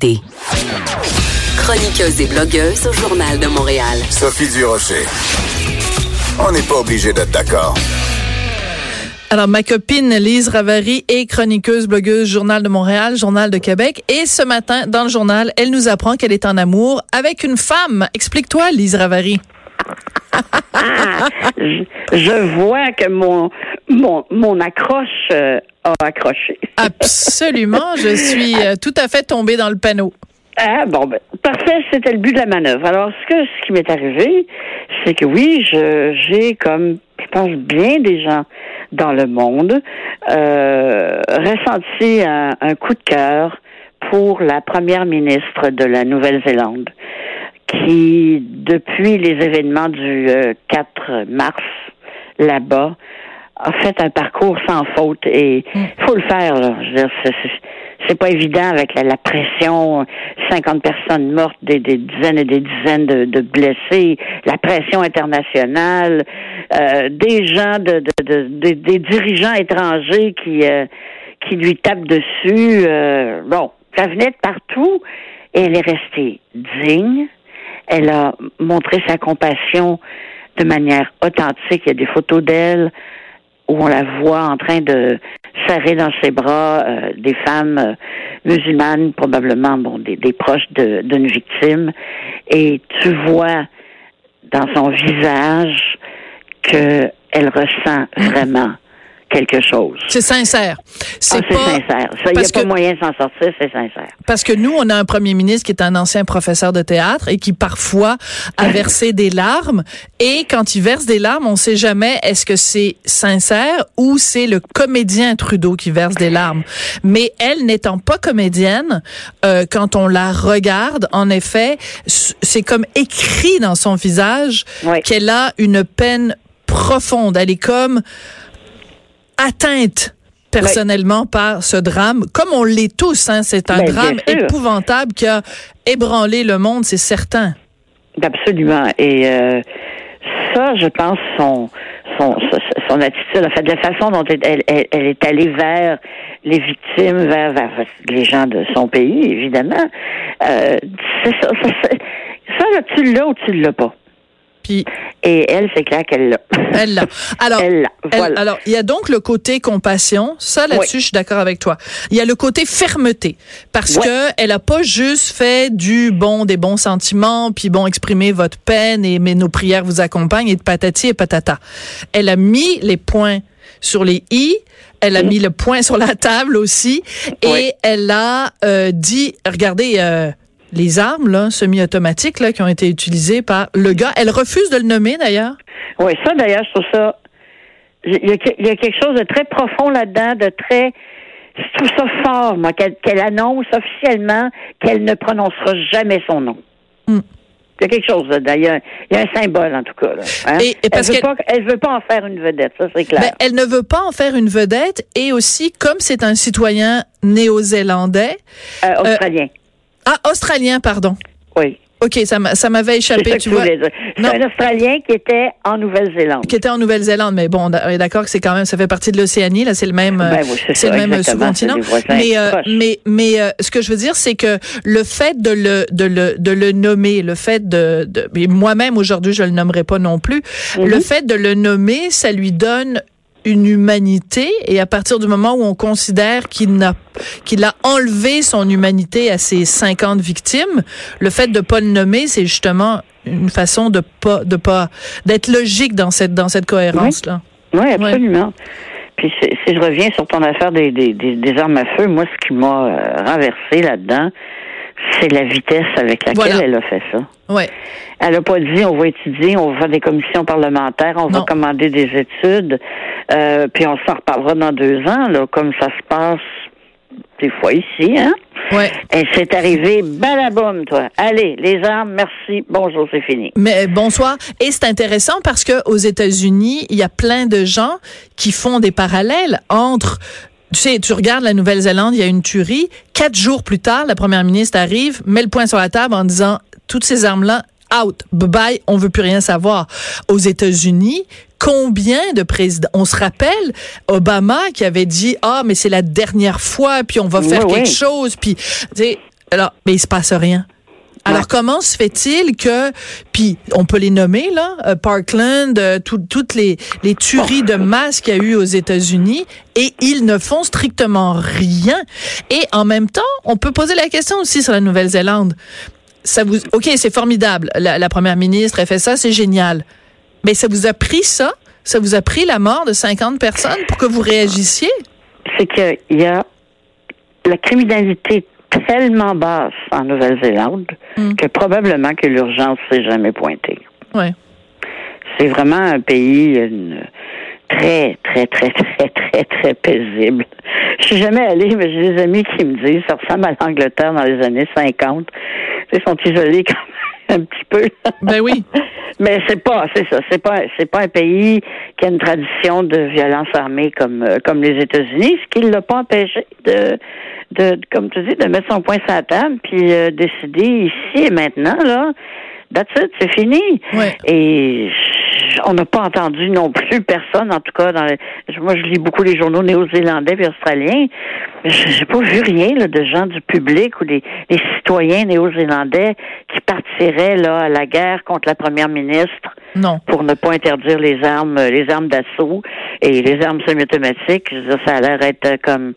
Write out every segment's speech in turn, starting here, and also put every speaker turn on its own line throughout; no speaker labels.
l'actualité. Chroniqueuse et blogueuse au Journal de Montréal.
Sophie Durocher. On n'est pas obligé d'être d'accord.
Alors, ma copine Lise Ravary est chroniqueuse, blogueuse, Journal de Montréal, Journal de Québec. Et ce matin, dans le journal, elle nous apprend qu'elle est en amour avec une femme. Explique-toi, Lise Ravary.
je, vois que mon, mon, mon accroche euh, a accroché.
Absolument. Je suis euh, tout à fait tombée dans le panneau.
Ah, bon, ben, parfait, c'était le but de la manœuvre. Alors, ce, que, ce qui m'est arrivé, c'est que oui, je, j'ai comme, je pense, bien des gens dans le monde euh, ressenti un, un coup de cœur pour la première ministre de la Nouvelle-Zélande, qui, depuis les événements du 4 euh, mars là-bas, a fait un parcours sans faute et il mm. faut le faire. Là. Je veux dire, c'est pas évident avec la, pression, 50 personnes mortes, des, dizaines et des dizaines de, blessés, la pression internationale, euh, des gens, de, des dirigeants étrangers qui euh, qui lui tapent dessus. Euh, bon, ça venait de partout et elle est restée digne. Elle a montré sa compassion de manière authentique. Il y a des photos d'elle où on la voit en train de serrer dans ses bras euh, des femmes euh, musulmanes, probablement bon des, des proches d'une victime, et tu vois dans son visage qu'elle ressent vraiment quelque chose.
C'est sincère.
C'est ah, sincère. Il n'y a pas moyen de s'en sortir, c'est sincère.
Parce que nous, on a un premier ministre qui est un ancien professeur de théâtre et qui parfois a versé des larmes. Et quand il verse des larmes, on ne sait jamais est-ce que c'est sincère ou c'est le comédien Trudeau qui verse des larmes. Mais elle n'étant pas comédienne, euh, quand on la regarde, en effet, c'est comme écrit dans son visage qu'elle a une peine profonde. Elle est comme atteinte personnellement par ce drame, comme on l'est tous. Hein, c'est un ben, drame épouvantable qui a ébranlé le monde, c'est certain.
Absolument. Et euh, ça, je pense, son, son, son attitude, en fait, la façon dont elle, elle, est allée vers les victimes, vers, vers, les gens de son pays, évidemment, euh, ça, ça, ça, là, tu l'as ou tu l'as pas.
Puis
et elle, c'est clair qu'elle l'a.
Elle l'a. Alors, elle voilà. alors, il y a donc le côté compassion. Ça, là-dessus, je suis d'accord avec toi. Il y a le côté fermeté. Parce que elle a pas juste fait du bon, des bons sentiments, puis bon, exprimer votre peine et mais nos prières vous accompagnent et de patati et patata. Elle a mis les points sur les i. Elle a mm. mis le point sur la table aussi. Et elle a euh, dit, regardez, euh, les armes là, semi-automatiques là, qui ont été utilisées par le gars. Elle refuse de le nommer d'ailleurs.
Oui, ça d'ailleurs, je trouve ça. Il y, a, quelque chose de très profond là-dedans, de très. Je trouve ça fort, moi, qu'elle annonce officiellement qu'elle ne prononcera jamais son nom. Hmm. Il y a quelque chose d'ailleurs. Il y a un symbole en tout cas. Hein. Et, parce elle, veut elle veut pas en faire une vedette, ça c'est clair. Ben,
elle ne veut pas en faire une vedette et aussi comme c'est un citoyen néo-zélandais,
euh, euh australien.
Ah, australien, pardon.
Oui.
OK, ça m'avait échappé, tu vois.
C'est un Australien qui était en Nouvelle-Zélande.
Qui était en Nouvelle-Zélande, mais bon, on est d'accord que c'est quand même, ça fait partie de l'Océanie, là, c'est le même, ben c'est le même sous-continent. Mais, euh, mais, mais, euh, ce que je veux dire, c'est que le fait de le, de le, de le nommer, le fait de, de moi-même aujourd'hui, je le nommerai pas non plus, le mhm. fait de le nommer, ça lui donne une humanité et à partir du moment où on considère qu'il n'a qu'il a enlevé son humanité à ses 50 victimes, le fait de pas le nommer, c'est justement une façon de pas de pas d'être logique dans cette dans cette cohérence là.
Oui, absolument. Puis si je reviens sur ton affaire des, des, des, armes à feu, moi ce qui m'a euh, renversé là-dedans, c'est la vitesse avec laquelle elle a fait ça.
Ouais.
Elle n'a pas dit on va étudier, on va faire des commissions parlementaires, on va commander des études, euh, puis on s'en reparlera dans deux ans, là, comme ça se passe des fois ici, hein?
Ouais.
Et c'est arrivé, balaboum, toi. Allez, les armes, merci, bonjour, c'est fini.
Mais bonsoir. Et c'est intéressant parce que aux États-Unis, il y a plein de gens qui font des parallèles entre tu sais, tu regardes la Nouvelle-Zélande, il y a une tuerie. Quatre jours plus tard, la première ministre arrive, met le point sur la table en disant toutes ces armes-là, out, bye bye, on veut plus rien savoir. Aux États-Unis, combien de présidents On se rappelle Obama qui avait dit ah mais c'est la dernière fois, puis on va faire quelque chose, puis Alors, mais il se passe rien. Alors comment se fait-il que, puis on peut les nommer là, euh, Parkland, euh, toutes les, les tueries de masse qu'il y a eu aux États-Unis, et ils ne font strictement rien. Et en même temps, on peut poser la question aussi sur la Nouvelle-Zélande. Ça vous, ok, c'est formidable. La, la première ministre a fait ça, c'est génial. Mais ça vous a pris ça, ça vous a pris la mort de 50 personnes pour que vous réagissiez?
C'est qu'il y a la criminalité tellement basse en Nouvelle-Zélande hmm. que probablement que l'urgence s'est jamais pointée.
Ouais.
C'est vraiment un pays très, très, très, très, très, très paisible. Je suis jamais allée, mais j'ai des amis qui me disent ça ressemble à l'Angleterre dans les années 50. Ils sont isolés quand même un petit peu.
Ben oui.
Mais c'est pas, c'est ça, c'est pas, c'est pas un pays qui a une tradition de violence armée comme euh, comme les États-Unis, ce qui l'a pas empêché de de, comme tu dis, de mettre son point sur la table, puis euh, décider ici et maintenant, là, that's it, c'est fini. Et on n'a pas entendu non plus personne, en tout cas, dans moi je lis beaucoup les journaux néo-zélandais et australiens. J'ai pas vu rien là, de gens du public ou des, citoyens néo-zélandais qui partiraient là à la guerre contre la première ministre.
Non.
Pour ne pas interdire les armes, les armes d'assaut et les armes semi-automatiques. Ça a l'air être comme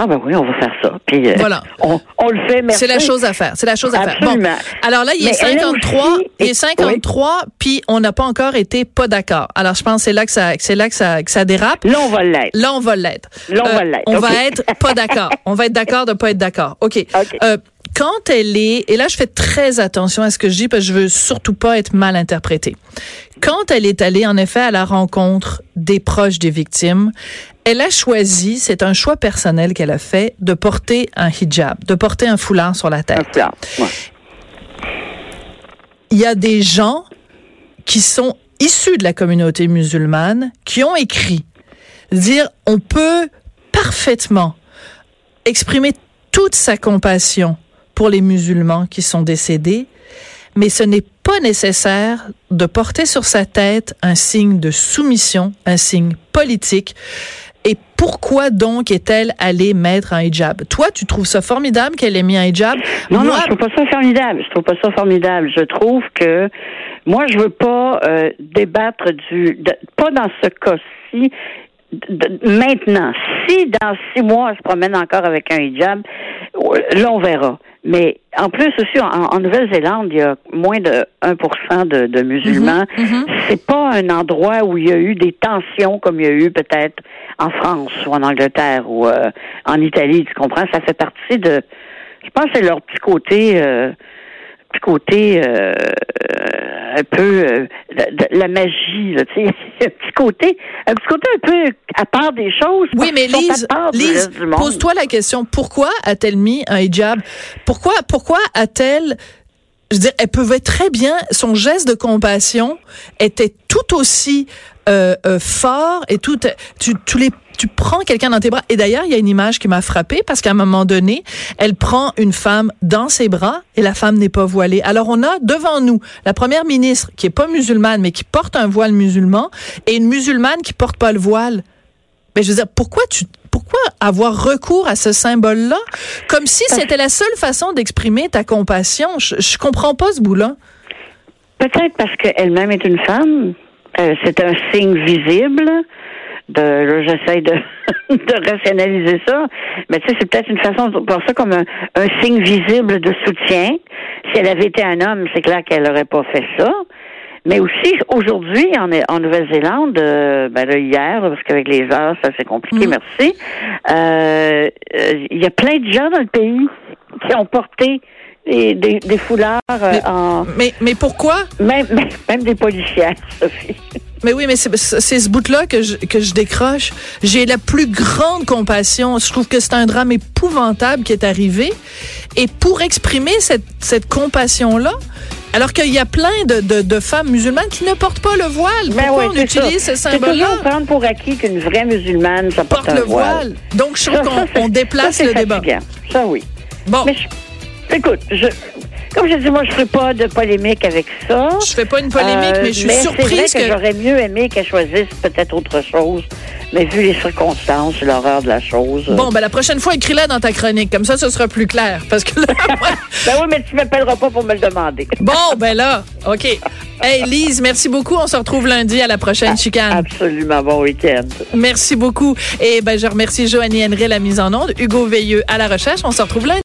ah ben oui, on va faire ça. Puis euh, voilà. on, on, le fait, merci.
C'est la chose à faire. C'est la chose à
faire. Bon,
alors là, il est 53, il est 53, puis on n'a pas encore été pas d'accord. Alors je pense que c'est là que ça, c'est là que ça, que ça dérape.
Là, on va l'être.
Là, on va l'être.
Là, on va euh, l'être.
On va être pas d'accord. on va être d'accord de pas être d'accord. Ok. Euh, quand elle est, et là je fais très attention à ce que je dis parce que je veux surtout pas être mal interprétée. Quand elle est allée en effet à la rencontre des proches des victimes, elle a choisi, c'est un choix personnel qu'elle a fait, de porter un hijab, de porter un foulard sur la tête. Il y a des gens qui sont issus de la communauté musulmane qui ont écrit dire on peut parfaitement exprimer toute sa compassion pour les musulmans qui sont décédés, mais ce n'est pas nécessaire de porter sur sa tête un signe de soumission, un signe politique. Et pourquoi donc est-elle allée mettre un hijab? Toi, tu trouves ça formidable qu'elle ait mis un hijab?
Non, non, je trouve pas ça formidable. Je trouve pas ça formidable. Je trouve que moi, je veux pas euh, débattre du, pas dans ce cas-ci. maintenant, si dans six mois, elle se promène encore avec un hijab, là, on verra. Mais en plus aussi, en, Nouvelle-Zélande, il y a moins de 1% de, de musulmans. Mhm, mhm. C'est pas un endroit où il y a eu des tensions comme il y a eu peut-être en France ou en Angleterre ou euh, en Italie. Tu comprends? Ça fait partie de. Je pense que c'est leur petit côté. Euh, petit côté euh, un peu euh, la, magie, là, tu sais, un petit côté, un petit côté un peu à part des choses.
Oui, mais Lise, Lise pose-toi la question pourquoi a-t-elle mis un hijab? Pourquoi, pourquoi a-t-elle je veux dire, elle pouvait très bien, son geste de compassion était tout aussi euh, euh, fort et tout, tu, tu les tu prends quelqu'un dans tes bras. Et d'ailleurs, il y a une image qui m'a frappée parce qu'à un moment donné, elle prend une femme dans ses bras et la femme n'est pas voilée. Alors on a devant nous la première ministre qui est pas musulmane mais qui porte un voile musulman et une musulmane qui porte pas le voile. Mais je veux dire, pourquoi tu pourquoi avoir recours à ce symbole-là? Comme si c'était la seule façon d'exprimer ta compassion Je, je comprends pas ce bout-là.
Peut-être parce qu'elle-même est une femme. Euh, c'est un signe visible de j'essaie de, de rationaliser ça, mais tu sais, c'est peut-être une façon de voir ça comme un, signe visible de soutien. Si elle avait été un homme, c'est clair qu'elle n'aurait pas fait ça. Mais aussi, aujourd'hui, en, en Nouvelle-Zélande, euh, ben là, hier, parce qu'avec les heures, ça c'est compliqué, mm. merci, euh, euh, il y a plein de gens dans le pays qui ont porté des, des, foulards en...
Mais, mais pourquoi?
Même, même des policiers, Sophie.
Mais oui, mais c'est ce bout-là que je, que je décroche. J'ai la plus grande compassion. Je trouve que c'est un drame épouvantable qui est arrivé. Et pour exprimer cette, cette compassion-là, alors qu'il y a plein de, de, de, femmes musulmanes qui ne portent pas le voile. Ben Pourquoi on utilise ce symbole-là?
C'est toujours prendre pour acquis qu'une vraie musulmane ça porte, le voile.
Donc, je trouve qu'on déplace le débat.
Ça, oui. Bon. Mais écoute, je, comme je dis, moi, je ne ferai pas de polémique avec ça.
Je fais pas une polémique, mais je suis euh, surprise
que, j'aurais mieux aimé qu'elle choisisse peut-être autre chose mais vu les circonstances, l'horreur de la chose.
Bon, ben la prochaine fois, écris-la dans ta chronique. Comme ça, ce sera plus clair. Parce que là,
ben oui, mais tu m'appelleras pas pour me le demander.
bon, ben là, OK. Hey, Lise, merci beaucoup. On se retrouve lundi à la prochaine ah, chicane.
Absolument. Bon week-end.
Merci beaucoup. Et ben, je remercie Joannie Henry la mise en onde, Hugo Veilleux à la recherche. On se retrouve lundi.